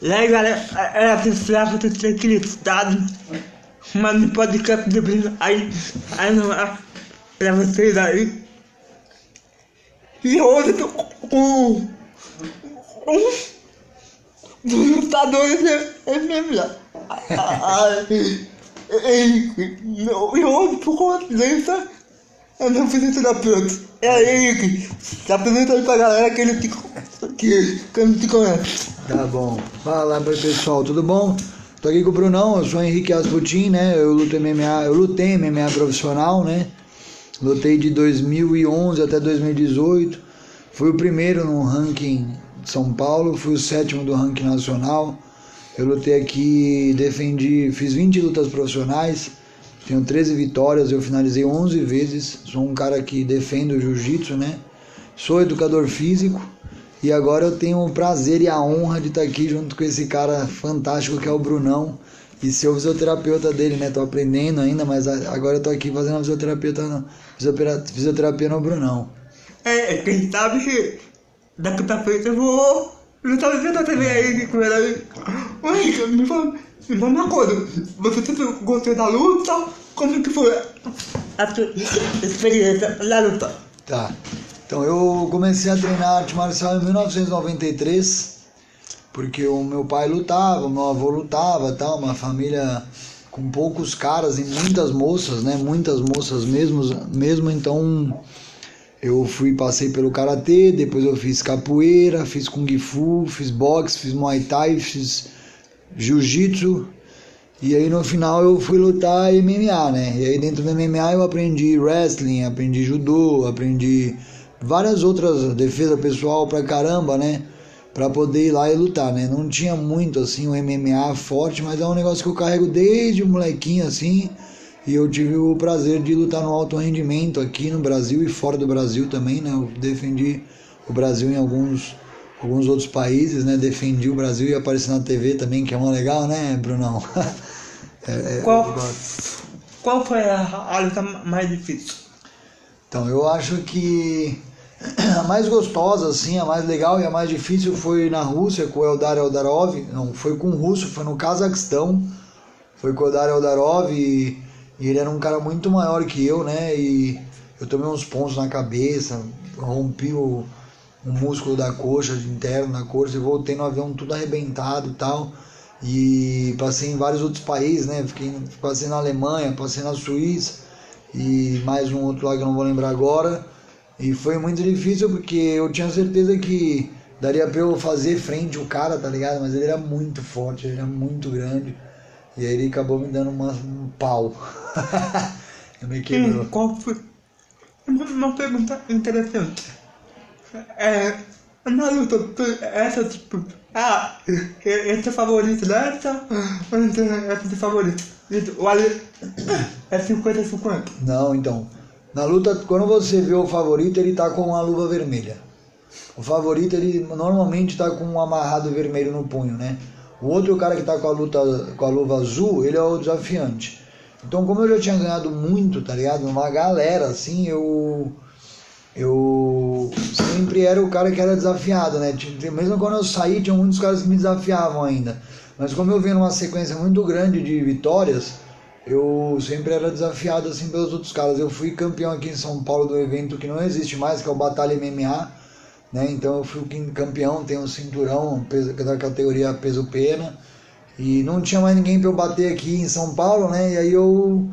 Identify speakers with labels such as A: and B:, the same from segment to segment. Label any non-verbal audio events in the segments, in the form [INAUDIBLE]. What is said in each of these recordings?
A: E aí galera, era precisava ter tranquilidade, mas no podcast de brisa, aí, aí não é pra vocês aí. E hoje com um dos lutadores MMA. E hoje, por coincidência, eu não fiz terapeuta. É aí, Henrique. Se apresenta aí pra galera que ele te, que, que não te conhece.
B: Tá bom. Fala aí pessoal, tudo bom? Tô aqui com o Brunão, eu sou Henrique Asputin, né? Eu luto MMA, eu lutei MMA profissional, né? Lutei de 2011 até 2018. Fui o primeiro no ranking de São Paulo, fui o sétimo do ranking nacional. Eu lutei aqui, defendi, fiz 20 lutas profissionais, tenho 13 vitórias, eu finalizei 11 vezes. Sou um cara que defende o jiu-jitsu, né? Sou educador físico e agora eu tenho o prazer e a honra de estar aqui junto com esse cara fantástico que é o Brunão e ser o fisioterapeuta dele, né? Tô aprendendo ainda, mas agora eu tô aqui fazendo a fisioterapeuta, fisioterapia no Brunão.
A: É, quem sabe que daqui frente eu vou eu tava vendo a TV aí com ela aí. Oi, me fala, me fala uma coisa. Você sempre gostou da luta? Como que foi a sua experiência na luta?
B: Tá. Então eu comecei a treinar arte marcial em 1993, porque o meu pai lutava, o meu avô lutava, tal, uma família com poucos caras e muitas moças, né? Muitas moças mesmo, mesmo então eu fui, passei pelo karatê, depois eu fiz capoeira, fiz kung fu, fiz boxe, fiz muay thai, fiz jiu-jitsu. E aí no final eu fui lutar MMA, né? E aí dentro do MMA eu aprendi wrestling, aprendi judô, aprendi várias outras defesa pessoal pra caramba, né? Pra poder ir lá e lutar, né? Não tinha muito assim um MMA forte, mas é um negócio que eu carrego desde molequinho assim e eu tive o prazer de lutar no alto rendimento aqui no Brasil e fora do Brasil também, né? Eu defendi o Brasil em alguns, alguns outros países, né? Defendi o Brasil e apareci na TV também, que é uma legal, né, Brunão? [LAUGHS]
A: é, é, qual, qual foi a, a luta mais difícil?
B: Então, eu acho que [CLEARS THROAT] a mais gostosa, assim, a mais legal e a mais difícil foi na Rússia com o Eldar Eldarov, não, foi com o russo, foi no Cazaquistão, foi com o Eldar Eldarov e e ele era um cara muito maior que eu, né? E eu tomei uns pontos na cabeça, rompi o, o músculo da coxa, interno da coxa, e voltei no avião tudo arrebentado e tal. E passei em vários outros países, né? Fiquei, passei na Alemanha, passei na Suíça e mais um outro lá que eu não vou lembrar agora. E foi muito difícil porque eu tinha certeza que daria pra eu fazer frente o cara, tá ligado? Mas ele era muito forte, ele era muito grande. E aí ele acabou me dando uma, um pau. [LAUGHS] eu me quebrou.
A: Hum, qual foi? Uma pergunta interessante. É, na luta, essa tipo. Ah, esse é favorito dessa? Esse é favorito. O é 50-50.
B: Não, então. Na luta, quando você vê o favorito, ele tá com uma luva vermelha. O favorito, ele normalmente tá com um amarrado vermelho no punho, né? O outro cara que está com a luta com a luva azul, ele é o desafiante. Então, como eu já tinha ganhado muito, tá ligado? Uma galera, assim, eu eu sempre era o cara que era desafiado, né? Mesmo quando eu saí, tinha muitos caras que me desafiavam ainda. Mas como eu vinha numa sequência muito grande de vitórias, eu sempre era desafiado assim pelos outros caras. Eu fui campeão aqui em São Paulo do evento que não existe mais, que é o Batalha MMA né? Então eu fui campeão, tenho um cinturão da categoria peso pena e não tinha mais ninguém para eu bater aqui em São Paulo, né? E aí eu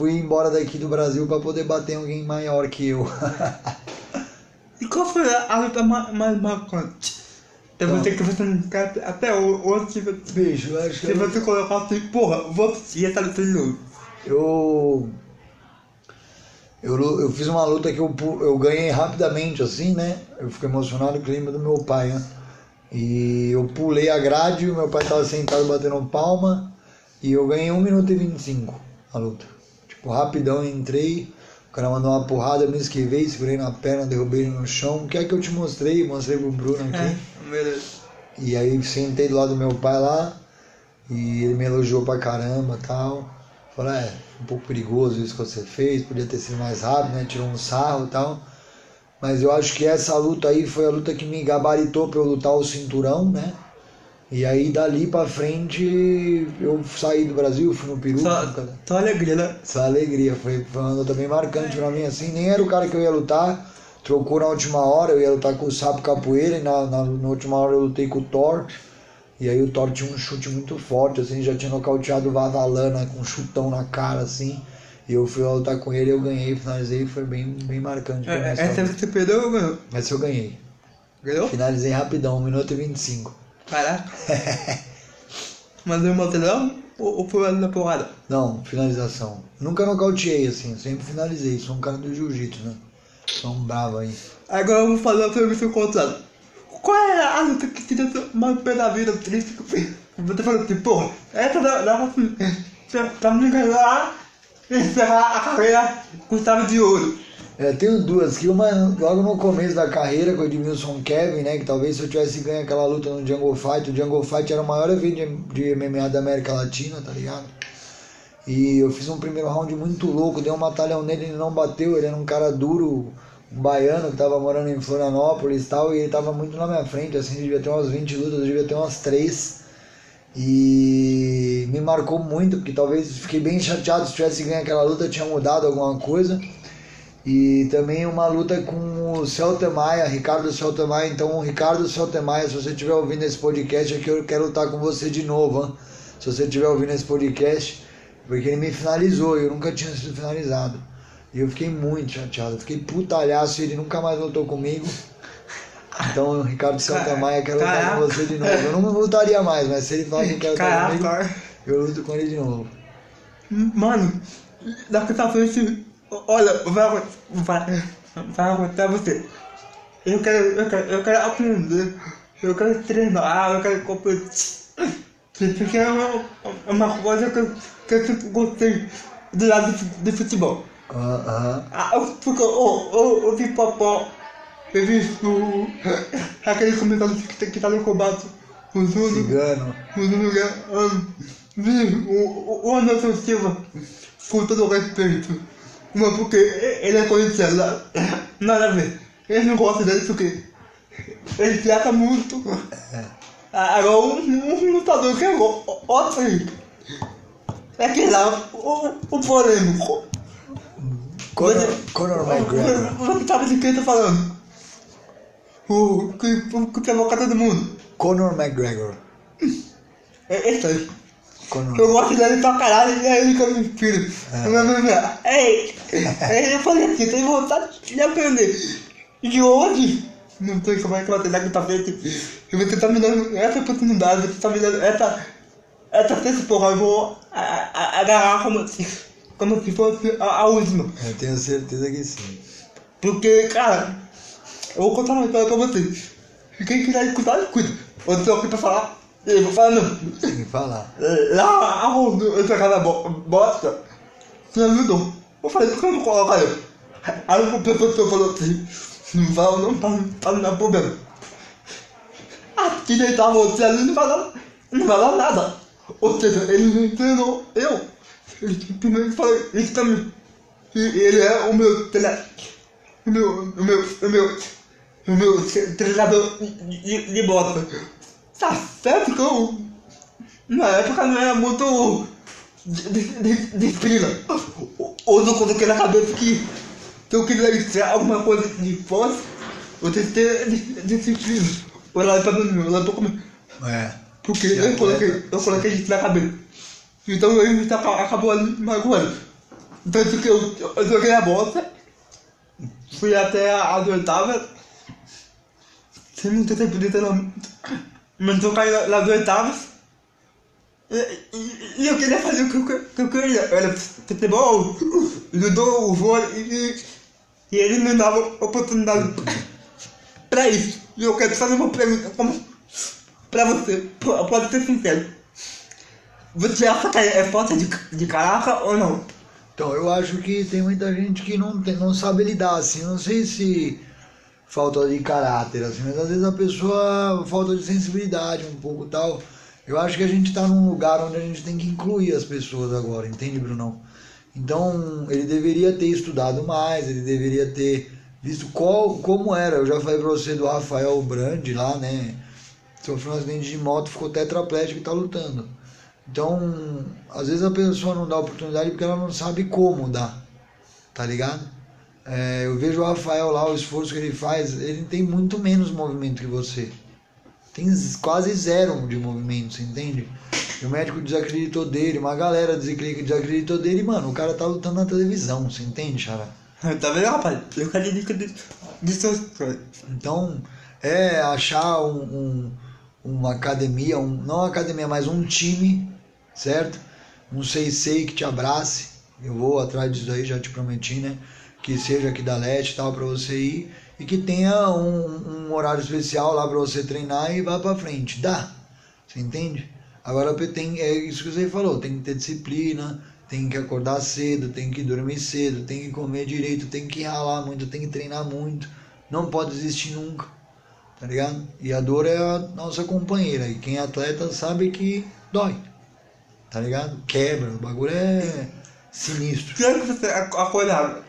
B: fui embora daqui do Brasil para poder bater alguém maior que eu.
A: e qual foi a luta mais marcante? Eu vou ter que fazer até hoje.
B: Bicho, eu acho que. Se
A: você colocar assim, porra, vou assistir essa luta de novo.
B: Eu eu, eu fiz uma luta que eu, eu ganhei rapidamente, assim, né? Eu fiquei emocionado com o clima do meu pai, né? E eu pulei a grade, o meu pai estava sentado batendo palma, e eu ganhei 1 minuto e 25 a luta. Tipo, rapidão entrei, o cara mandou uma porrada, eu me esquivei, segurei na perna, derrubei ele no chão. O que é que eu te mostrei? Mostrei pro Bruno aqui.
A: É, [LAUGHS] beleza.
B: E aí sentei do lado do meu pai lá, e ele me elogiou pra caramba tal. Falei, é, um pouco perigoso isso que você fez, podia ter sido mais rápido, né? Tirou um sarro e tal. Mas eu acho que essa luta aí foi a luta que me gabaritou para eu lutar o cinturão, né? E aí dali pra frente eu saí do Brasil, fui no Peru.
A: Só, só alegria, né?
B: Essa alegria, foi, foi uma luta bem marcante pra mim, assim, nem era o cara que eu ia lutar, trocou na última hora, eu ia lutar com o Sapo Capoeira, e na, na, na última hora eu lutei com o Thor, e aí o Thor tinha um chute muito forte, assim, já tinha nocauteado o Vazalana com um chutão na cara, assim, e eu fui lutar com ele, eu ganhei, finalizei, foi bem, bem marcante. mim
A: É,
B: essa
A: você perdeu ou ganhou?
B: Essa eu ganhei,
A: Ganhou?
B: finalizei rapidão, 1 minuto e 25.
A: Caraca. [LAUGHS] Mas o material ou, ou foi na porrada?
B: Não, finalização. Nunca nocauteei, assim, sempre finalizei, sou um cara do jiu-jitsu, né, sou um bravo aí.
A: Agora eu vou fazer uma pergunta contrária. Qual é a luta que te deu mais pé da vida triste que você falou assim, porra, essa dá, dá pra, pra me ganhar e encerrar a carreira com chave de ouro.
B: É, tenho duas, que uma logo no começo da carreira com o Edmilson Kevin, né? Que talvez se eu tivesse ganho aquela luta no Jungle Fight, o Jungle Fight era o maior evento de, de MMA da América Latina, tá ligado? E eu fiz um primeiro round muito louco, dei um batalhão nele, ele não bateu, ele era um cara duro, um baiano que tava morando em Florianópolis e tal, e ele tava muito na minha frente, assim, devia ter umas 20 lutas, eu devia ter umas 3. E me marcou muito, porque talvez fiquei bem chateado se tivesse ganho aquela luta, tinha mudado alguma coisa. E também uma luta com o Celta Maia, Ricardo Celta Maia. Então, Ricardo Celta Maia, se você estiver ouvindo esse podcast aqui, eu quero lutar com você de novo, hein? se você estiver ouvindo esse podcast, porque ele me finalizou e eu nunca tinha sido finalizado. E eu fiquei muito chateado, fiquei putalhaço e ele nunca mais lutou comigo. Então, Ricardo Celta Maia, quero lutar com você de novo. Eu não lutaria mais, mas se ele falar que quer lutar comigo, eu luto com ele de novo.
A: mano, daqui pra frente, olha, vai, vai, vai aguentar você. Eu quero, eu quero, eu quero aprender, eu quero treinar, eu quero competir. Porque é uma, é uma coisa que eu, que eu sempre gostei do lado de, futebol.
B: Aham.
A: Ah, eu- porque eu, eu, eu vi Popó, eu vi o, aquele comentário que, tá- que tá no combate, o Zuno,
B: Cigano.
A: o Zuno, um, vi o, o, o Anderson Silva, com todo o respeito, mas porque ele é corintiano, nada a ver, ele não gosta dele porque ele trata muito. Agora, um, um lutador que gosto, assim, é que lá, o, o polêmico.
B: Conor, Conor McGregor.
A: Você sabe de quem eu tô falando? O que, o que provoca todo mundo.
B: Conor McGregor.
A: É esse aí.
B: Conor.
A: Eu gosto dele pra caralho e é ele que eu me inspiro.
B: É.
A: Ei, eu falei assim, tenho vontade de aprender. De hoje, não sei como é que vai ter daqui pra frente. Eu vou tentar me dando essa oportunidade, vou tentar me dando essa. Essa terça porra, eu vou agarrar como se, como se fosse a, a última.
B: Eu tenho certeza que sim.
A: Porque, cara, eu vou contar uma história pra vocês. E Quem quiser escutar, escuta. Eu tô aqui pra falar. Não.
B: Tem que falar.
A: Lá, aonde eu jogava bo bosta, você ajudou. Eu falei, por que eu não coloco eu? Aí o professor falou assim, não vai não, pra, pra não dar problema. Aqui deitar você ali não vai dar, não vai dar nada. Ou seja, ele não treinou eu. Ele simplesmente falou isso pra mim. E ele é o meu treinador. O meu, o meu, o meu, o meu treinador de, de, de bosta. Tá certo que eu na época não era muito disciplina. Ou não coloquei na cabeça que se eu queria extrair alguma coisa de força, eu tenho que ter di- disciplina. Eu lá pra eu lá pra comer.
B: É.
A: Porque eu coloquei, eu coloquei isso na cabeça. Então eu me aca- acabou ali magoando. Tanto que eu, eu joguei a bola, fui até as oitavas, sem muito tempo de treinamento, mas eu caí nas oitavas. E, eu queria fazer o que eu, que eu queria. Era futebol, judô, vôlei, e, ele me dava oportunidade pra isso. E eu quero fazer uma pergunta como pra você, pode ser sincero. Você acha que é falta de, de caraca ou não?
B: Então, eu acho que tem muita gente que não, tem, não sabe lidar, assim, não sei se falta de caráter, assim, mas às vezes a pessoa falta de sensibilidade um pouco tal. Eu acho que a gente tá num lugar onde a gente tem que incluir as pessoas agora, entende, Brunão? Então, ele deveria ter estudado mais, ele deveria ter visto qual, como era. Eu já falei pra você do Rafael Brandi lá, né? sofreu um acidente de moto, ficou tetraplégico e tá lutando. Então, às vezes a pessoa não dá oportunidade porque ela não sabe como dar, tá ligado? É, eu vejo o Rafael lá, o esforço que ele faz, ele tem muito menos movimento que você. Tem quase zero de movimento, você entende? E o médico desacreditou dele, uma galera desacreditou dele, mano, o cara tá lutando na televisão, você entende, Xará? [LAUGHS]
A: Tá vendo, rapaz? Eu coisas.
B: Então, é achar um, um, uma academia, um, não uma academia, mas um time, certo? Um sei-sei que te abrace. Eu vou atrás disso aí, já te prometi, né? Que seja aqui da Leste e tal, pra você ir. E que tenha um, um horário especial lá pra você treinar e vá pra frente. Dá. Você entende? Agora tem, é isso que você falou, tem que ter disciplina, tem que acordar cedo, tem que dormir cedo, tem que comer direito, tem que ralar muito, tem que treinar muito. Não pode desistir nunca, tá ligado? E a dor é a nossa companheira. E quem é atleta sabe que dói, tá ligado? Quebra, o bagulho é sinistro.
A: Que hora que você acordava?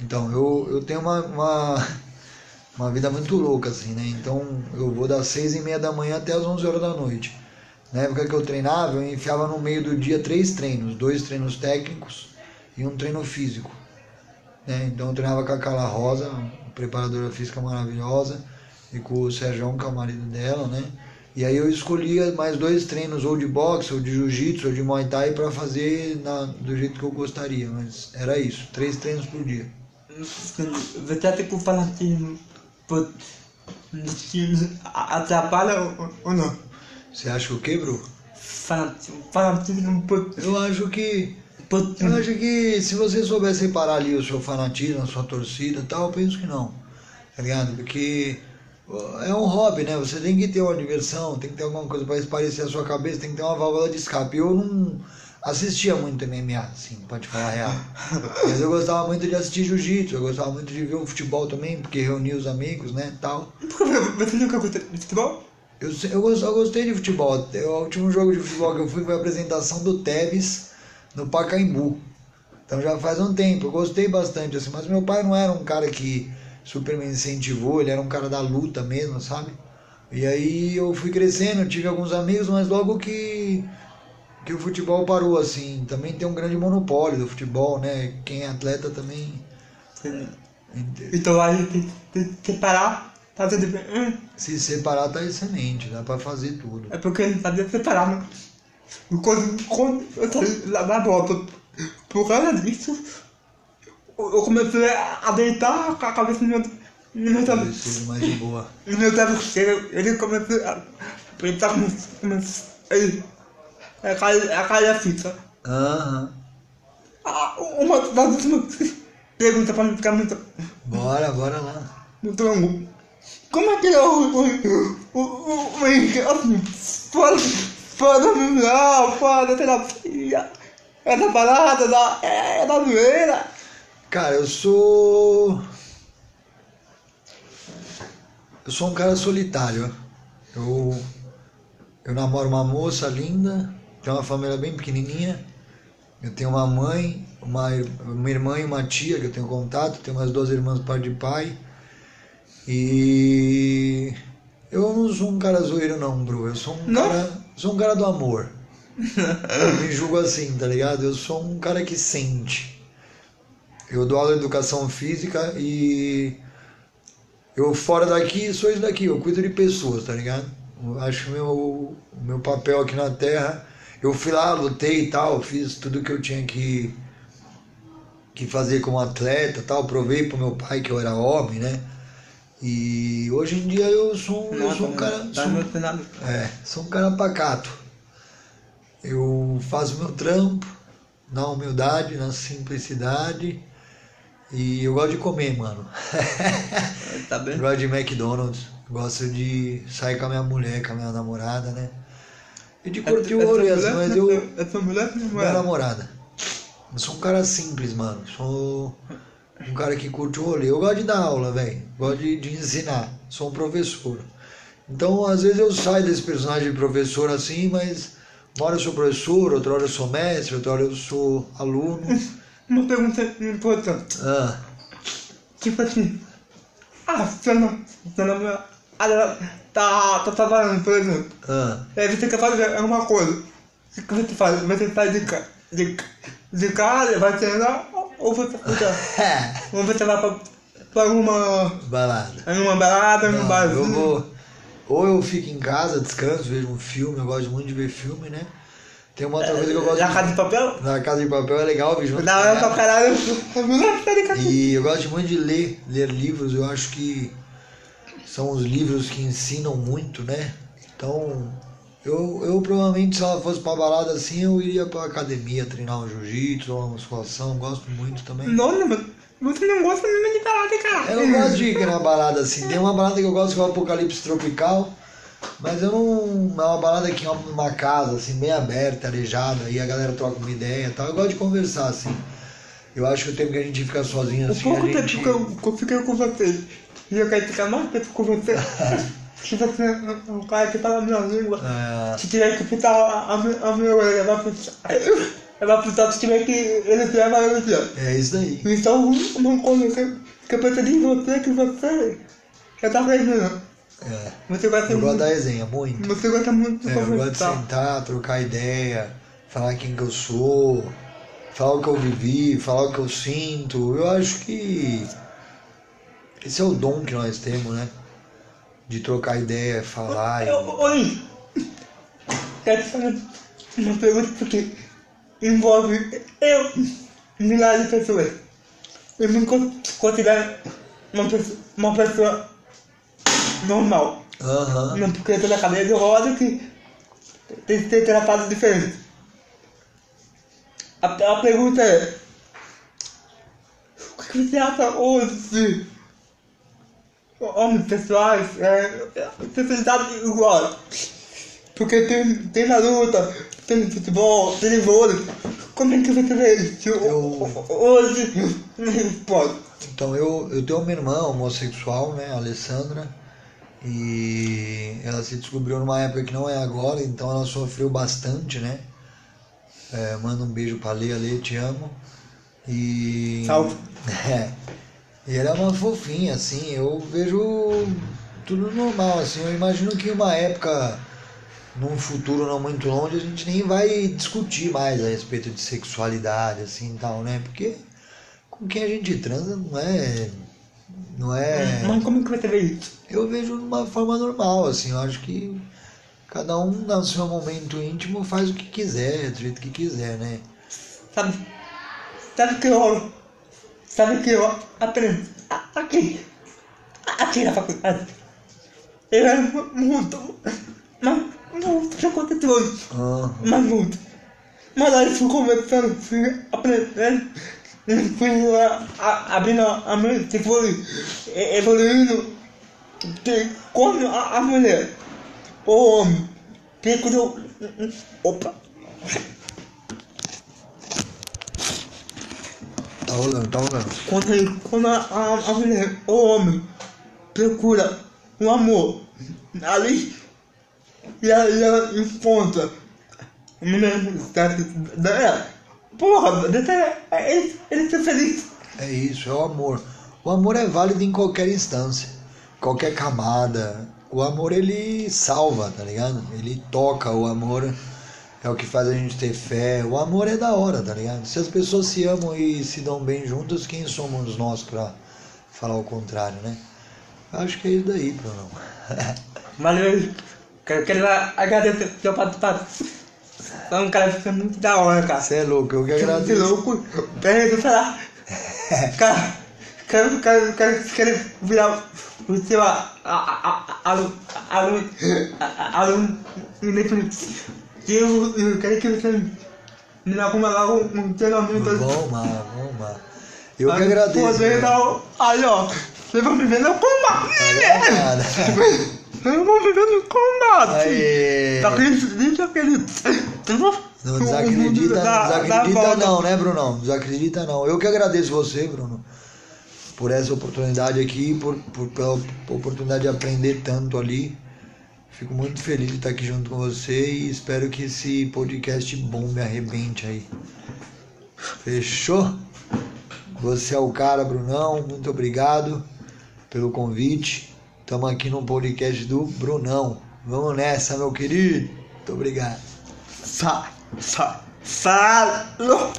B: Então, eu, eu tenho uma, uma, [LAUGHS] uma vida muito louca, assim, né? Então, eu vou das seis e meia da manhã até as onze horas da noite. Na época que eu treinava, eu enfiava no meio do dia três treinos, dois treinos técnicos e um treino físico. Né? Então eu treinava com a Carla Rosa, preparadora física maravilhosa, e com o Sérgio, que é o marido dela, né? E aí eu escolhia mais dois treinos, ou de boxe, ou de jiu-jitsu, ou de muay thai, para fazer na, do jeito que eu gostaria. Mas era isso, três treinos por dia.
A: Você que o fanatismo atrapalha ou não?
B: Você acha o quê, bro?
A: Fanatismo.
B: Eu acho que. Eu acho que se você souber separar ali o seu fanatismo, a sua torcida e tal, eu penso que não. Tá ligado? Porque é um hobby, né? Você tem que ter uma diversão, tem que ter alguma coisa para esparecer a sua cabeça, tem que ter uma válvula de escape. Eu não assistia muito MMA, assim, pode falar a real. Mas eu gostava muito de assistir jiu-jitsu, eu gostava muito de ver o futebol também, porque reunia os amigos, né, tal.
A: Você nunca gostou de futebol?
B: Eu, eu, eu gostei de futebol. O último jogo de futebol que eu fui foi a apresentação do Tevez no Pacaembu. Então já faz um tempo. Eu gostei bastante, assim. Mas meu pai não era um cara que super me incentivou. Ele era um cara da luta mesmo, sabe? E aí eu fui crescendo, tive alguns amigos, mas logo que, que o futebol parou, assim. Também tem um grande monopólio do futebol, né? Quem é atleta também...
A: Então aí tem, tem que parar Tá tudo bem. Hum.
B: Se separar tá excelente, dá pra fazer tudo.
A: É porque ele sabia separar, né? Quando, quando eu saí lá na volta, por causa disso, eu comecei a deitar com a cabeça no meu, no meu
B: travesseiro. mais de boa.
A: No meu travesseiro, ele começou a deitar como, como ele, a cair, a cair a fita.
B: Aham.
A: Uhum. Uma das últimas perguntas pra não ficar muito...
B: Bora, bora lá.
A: Muito longo. Como é que é o. o. o. o. assim, fora. Fora não, fora terapia. É da parada, da. É da zoeira.
B: Cara, eu sou. Eu sou um cara solitário. Eu. Eu namoro uma moça linda, tenho uma família bem pequenininha. Eu tenho uma mãe, uma, uma irmã e uma tia que eu tenho contato, tenho umas duas irmãs pai de pai. E eu não sou um cara zoeiro não, bro. Eu sou um não? cara, sou um cara do amor. eu me julgo assim, tá ligado? Eu sou um cara que sente. Eu dou aula de educação física e eu fora daqui sou isso daqui, eu cuido de pessoas, tá ligado? Eu acho que meu, o meu papel aqui na Terra, eu fui lá, lutei e tal, fiz tudo que eu tinha que, que fazer como atleta tal, provei pro meu pai que eu era homem, né? E hoje em dia eu sou, eu sou um cara. Tá sou, é, sou um cara pacato. Eu faço meu trampo na humildade, na simplicidade. E eu gosto de comer, mano. [LAUGHS]
A: Tá bem?
B: eu gosto de McDonald's. Gosto de sair com a minha mulher, com a minha namorada, né? E de curtir o rolê, assim, mas eu.
A: É tua mulher ou
B: minha namorada? Eu sou um cara simples, mano. Sou um cara que curte o rolê. Eu gosto de dar aula, velho. Gosto de, de ensinar. Sou um professor. Então, às vezes eu saio desse personagem de professor assim, mas uma hora eu sou professor, outra hora eu sou mestre, outra hora eu sou aluno. [LAUGHS]
A: Uma pergunta importante.
B: Ah.
A: Tipo assim, ah, você não, você não ela tá, tá trabalhando, por exemplo.
B: Ah,
A: Aí você quer fazer uma coisa. O que você faz? Você sai de, ca- de, de casa, vai treinar, ou você fica. [LAUGHS] Ou você vai pra, pra alguma.
B: balada.
A: numa balada,
B: Não,
A: barzinho.
B: eu vou. Ou eu fico em casa, descanso, vejo um filme, eu gosto muito de ver filme, né? Tem uma outra coisa que eu gosto
A: Na
B: de-
A: casa de papel?
B: Na casa de papel é legal, vejo
A: Da hora pra caralho. [LAUGHS] De.
B: E eu gosto muito de ler, ler livros, eu acho que são os livros que ensinam muito, né? Então, eu, eu provavelmente se ela fosse pra balada assim, eu iria pra academia treinar um jiu-jitsu, uma musculação, gosto muito também.
A: Nossa, mano. Você não gosta mesmo de balada, cara.
B: Eu não gosto de ir na balada assim. Tem uma balada que eu gosto que é o Apocalipse Tropical, mas eu não. É uma balada que é uma casa, assim, bem aberta, arejada, aí a galera troca uma ideia e tal. Eu gosto de conversar, assim. Eu acho que o tempo que a gente fica sozinho
A: O
B: assim.
A: pouco
B: a
A: tempo
B: gente...
A: que eu, que eu fiquei com você e eu quero ficar mais tempo com você. Se você é um cara que fala a minha língua,
B: É,
A: se tiver que pintar a, a, minha- a minha orelha, vai pintar. Vai pintar se tiver que ele tiver, vai elogiar.
B: é isso daí.
A: Então, uma coisa que, que eu percebi em você que você já tá aprendendo.
B: É.
A: Você gosta
B: Eu gosto
A: muito.
B: da resenha, muito.
A: Você gosta muito de
B: É, eu gosto de sentar, trocar ideia, falar quem que eu sou, falar o que eu vivi, falar o que eu sinto. Eu acho que esse é o dom que nós temos, né? De trocar ideia, falar.
A: Eu- Oi! Quero fazer uma pergunta porque envolve eu, milhares de pessoas. Eu me con- considero uma pessoa, uma pessoa normal.
B: Aham.
A: Não porque eu tô na cadeira de roda que tem que ter tratado diferente. A, a pergunta é: O que você acha hoje? Homens pessoais, é, sensibilidade igual. Porque tem, tem na luta, tem no futebol, tem no vôlei. Como é que você vê isso?
B: Eu-
A: Hoje. [LAUGHS]
B: Então eu, eu tenho uma irmã homossexual, né, a Alessandra, e ela se descobriu numa época que não é agora, então ela sofreu bastante, né? É, manda um beijo pra Lê, Lê, te amo. E.
A: Salve. [LAUGHS]
B: É. E ela é uma fofinha, assim, eu vejo tudo normal, assim, eu imagino que uma época, num futuro não muito longe, a gente nem vai discutir mais a respeito de sexualidade, assim e tal, né? Porque com quem a gente transa não é. Não é.
A: Mas como que você vê isso?
B: Eu vejo de uma forma normal, assim, eu acho que cada um no seu momento íntimo faz o que quiser, do jeito que quiser, né?
A: Sabe? Sabe que eu. Sabe que eu aprendi aqui. Aqui na faculdade. Eu era mu- muito. Mas muito preconceituoso.
B: Ah,
A: Mas muito. Mas aí fui conversando, fui aprendendo. Fui a- a- abrindo a mente, fui e- evoluindo. Que quando a, a mulher, o homem, tem que eu. Opa!
B: Tá rolando, tá rolando.
A: Quando, ele- quando a, a, a mulher, o homem, procura um amor ali, e aí ela encontra a mulher certa dela, porra, deixa ele, ele ser feliz.
B: É isso, é o amor. O amor é válido em qualquer instância, qualquer camada. O amor ele salva, tá ligado? Ele toca, o amor é o que faz a gente ter fé. O amor é da hora, tá ligado? Se as pessoas se amam e se dão bem juntas, quem somos nós pra falar o contrário, né? Eu acho que é isso daí, Bruno.
A: Valeu, quero, quero agradecer seu participado. Você é um cara fica muito da hora, cara.
B: Você é louco, eu que
A: Você é
B: agradeço.
A: louco. Peraí, eu falar. Cara, quero, quero, quero, quero virar o seu aluno, aluno, a- aluno E eu, quero que você me dê alguma logo um treinamento.
B: Vamos lá, vamos lá. Eu que agradeço.
A: Poder
B: né?
A: o- Aí, ó. Vocês vão me ver no combate.
B: Nada.
A: Vocês vão me ver no combate.
B: Aê.
A: Tá acredita, acredita.
B: Não desacredita, não
A: Da- da
B: desacredita não, né, Brunão? Desacredita não. Eu que agradeço você, Bruno, por essa oportunidade aqui, por, por, pela oportunidade de aprender tanto ali. Fico muito feliz de estar aqui junto com você e espero que esse podcast bom me arrebente aí. Fechou? Você é o cara, Brunão. Muito obrigado pelo convite. Estamos aqui no podcast do Brunão. Vamos nessa, meu querido. Muito obrigado.
A: Fa, fa, falou!